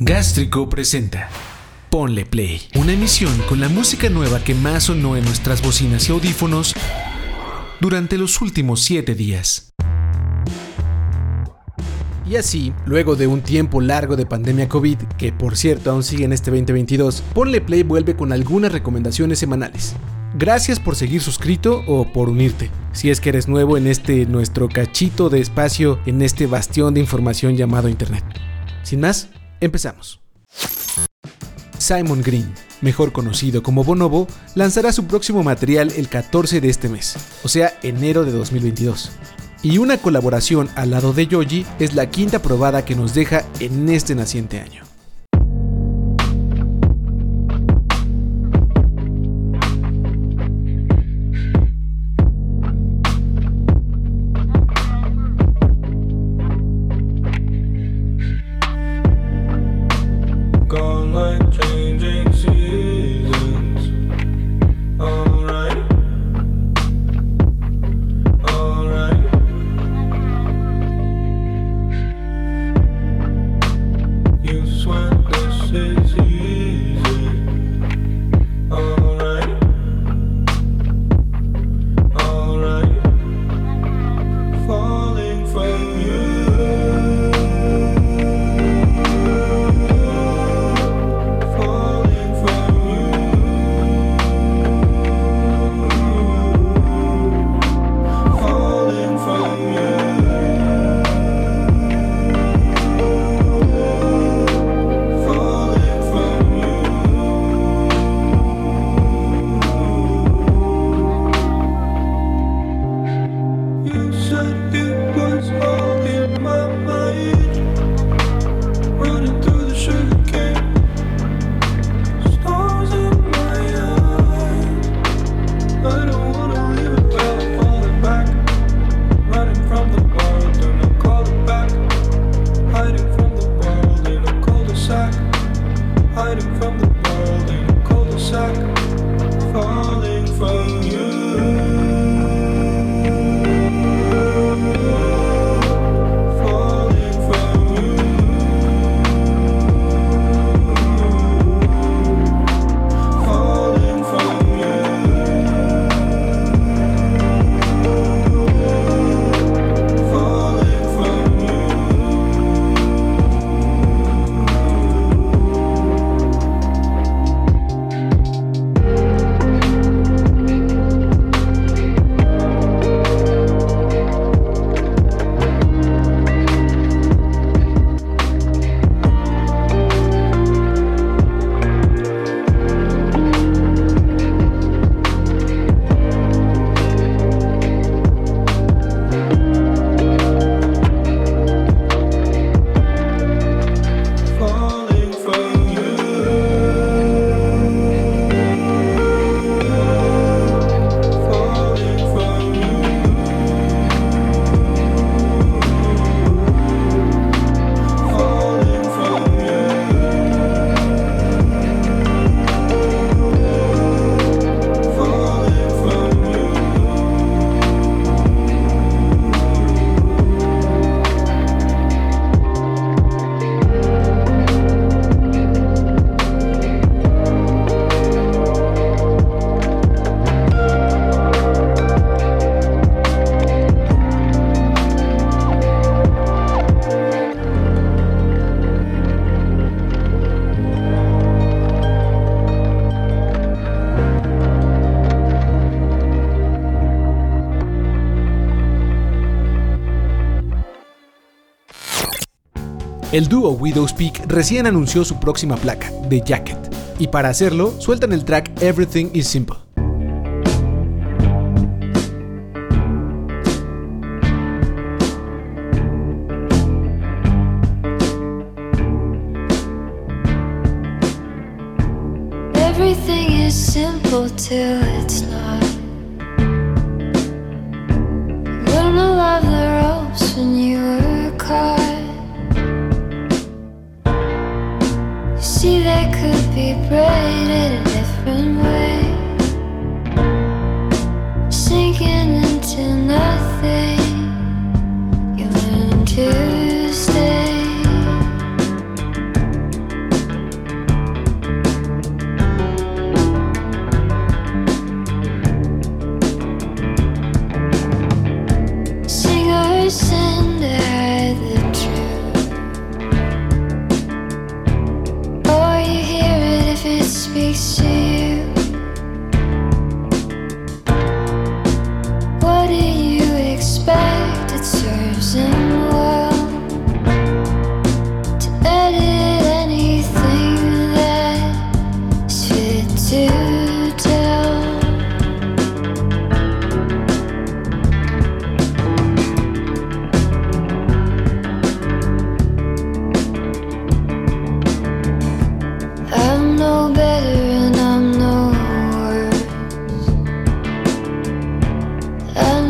Gástrico presenta Ponle Play, una emisión con la música nueva que más sonó en nuestras bocinas y audífonos durante los últimos 7 días. Y así, luego de un tiempo largo de pandemia COVID, que por cierto aún sigue en este 2022, Ponle Play vuelve con algunas recomendaciones semanales. Gracias por seguir suscrito o por unirte, si es que eres nuevo en este nuestro cachito de espacio en este bastión de información llamado Internet. Sin más, empezamos. Simon Green, mejor conocido como Bonobo, lanzará su próximo material el 14 de este mes, o sea, enero de 2022 y una colaboración al lado de Yoji es la quinta probada que nos deja en este naciente año. El dúo Widow's Peak recién anunció su próxima placa, The Jacket, y para hacerlo sueltan el track Everything is Simple. Everything is simple till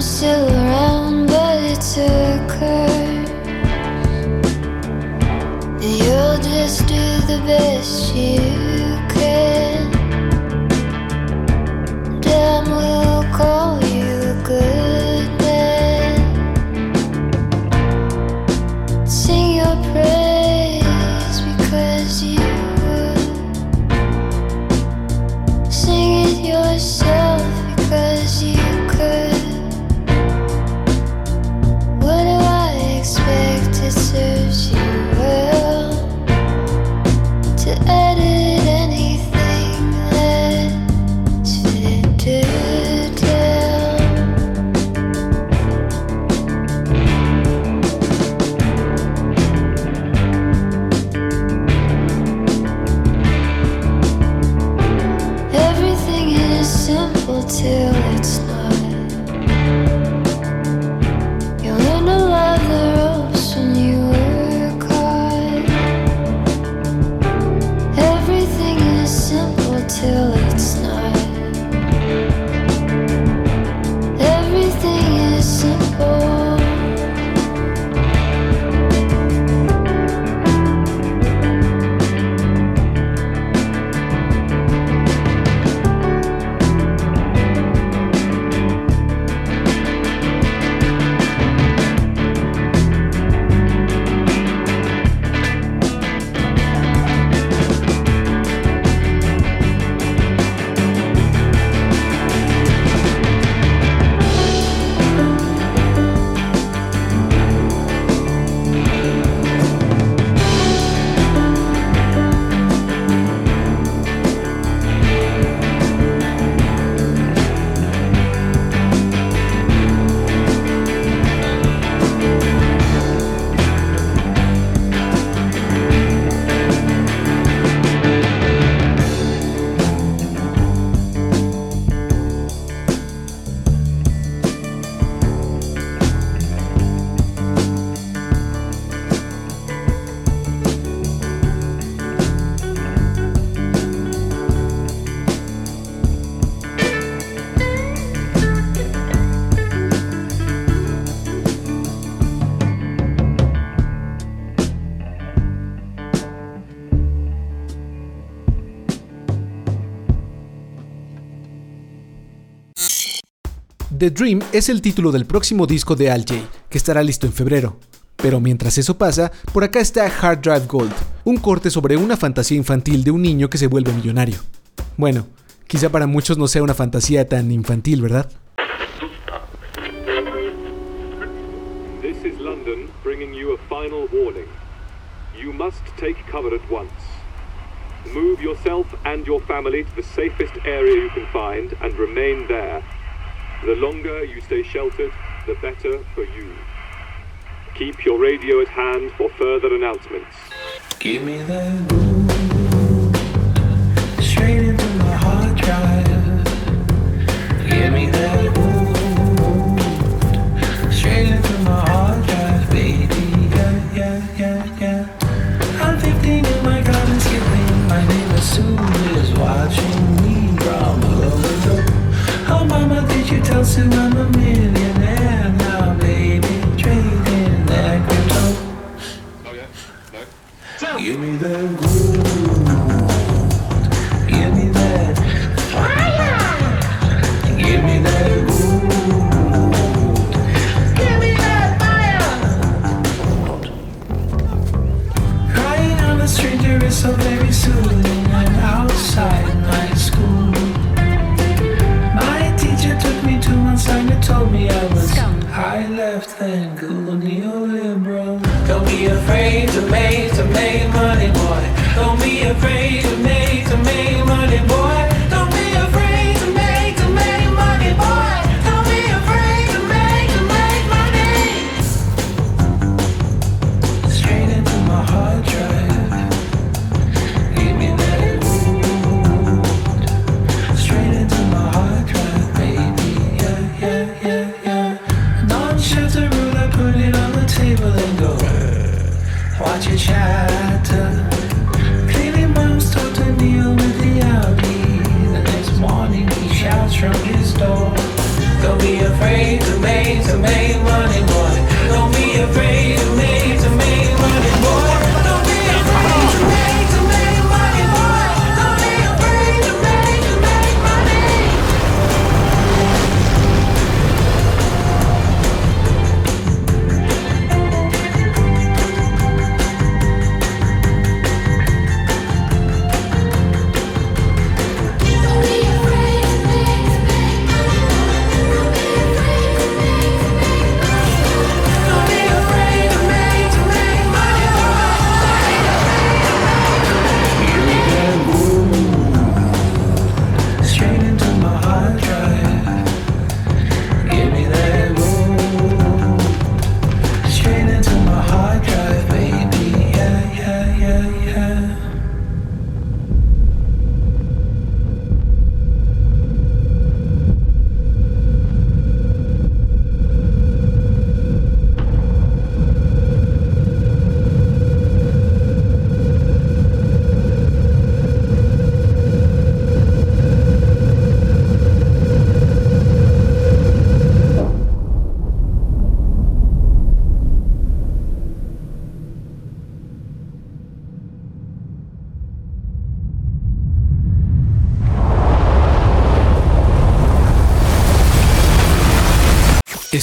still around, but it's a curse. You'll just do the best you The Dream es el título del próximo disco de Al Jay, que estará listo en febrero. Pero mientras eso pasa, por acá está Hard Drive Gold, un corte sobre una fantasía infantil de un niño que se vuelve millonario. Bueno, quizá para muchos no sea una fantasía tan infantil, ¿verdad? This is London bringing you a final warning. You must take cover at once. Move yourself and your family to the safest area you can find and remain there. The longer you stay sheltered, the better for you. Keep your radio at hand for further announcements. Give me that straight to neoliberal. Don't be afraid to make to make money, boy. Don't be afraid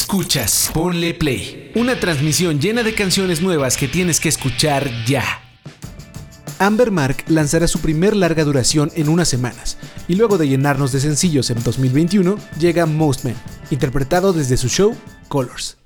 Escuchas, ponle play. Una transmisión llena de canciones nuevas que tienes que escuchar ya. Amber Mark lanzará su primer larga duración en unas semanas, y luego de llenarnos de sencillos en 2021, llega Most Men, interpretado desde su show Colors.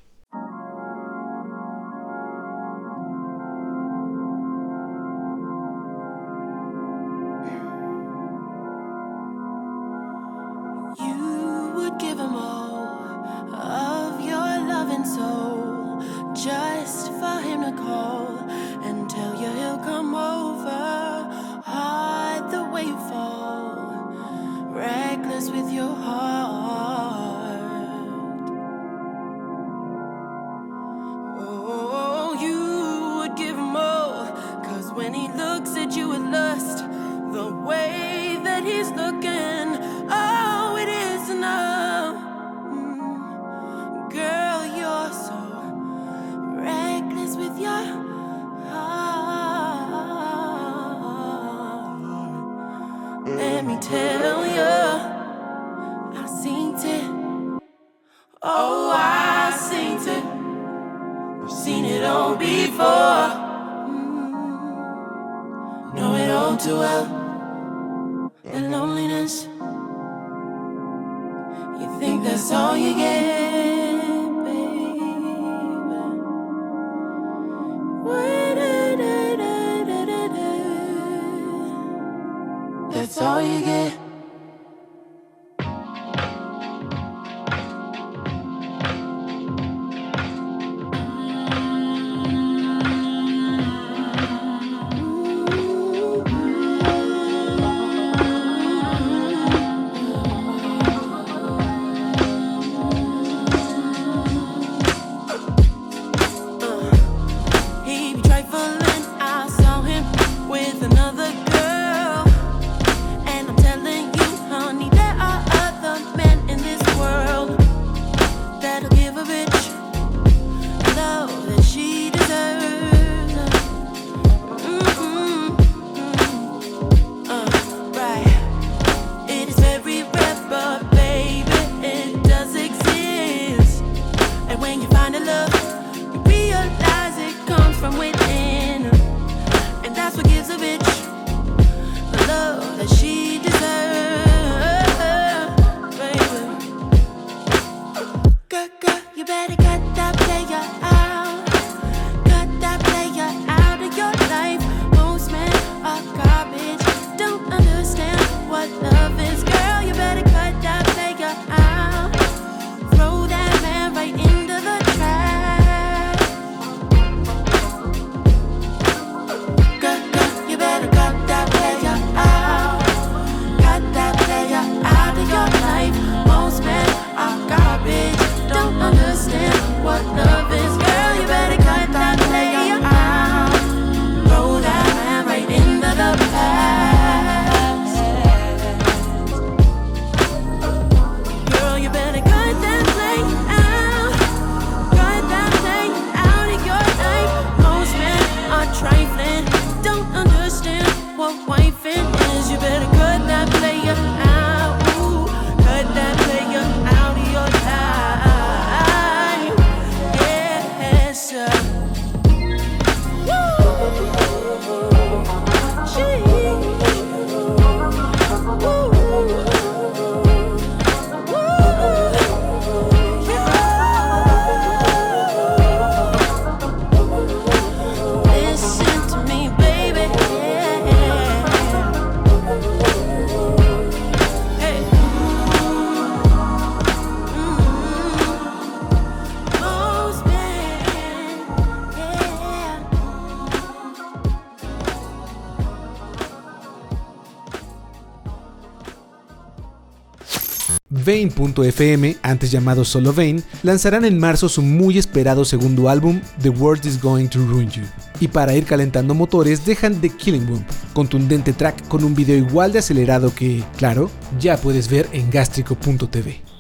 Vane.fm, antes llamado solo Vane, lanzarán en marzo su muy esperado segundo álbum, The World Is Going to Ruin You. Y para ir calentando motores, dejan The Killing Womb, contundente track con un video igual de acelerado que, claro, ya puedes ver en gástrico.tv.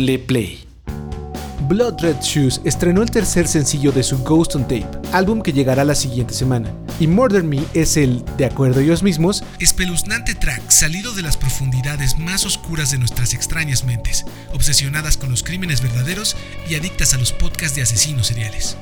Ponle Play. Blood Red Shoes estrenó el tercer sencillo de su Ghost on Tape, álbum que llegará la siguiente semana. Y Murder Me es el, de acuerdo a ellos mismos, espeluznante track salido de las profundidades más oscuras de nuestras extrañas mentes, obsesionadas con los crímenes verdaderos y adictas a los podcasts de asesinos seriales.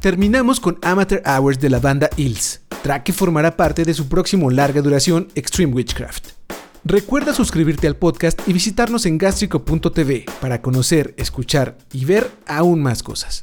Terminamos con Amateur Hours de la banda Ills, track que formará parte de su próximo larga duración Extreme Witchcraft. Recuerda suscribirte al podcast y visitarnos en gastrico.tv para conocer, escuchar y ver aún más cosas.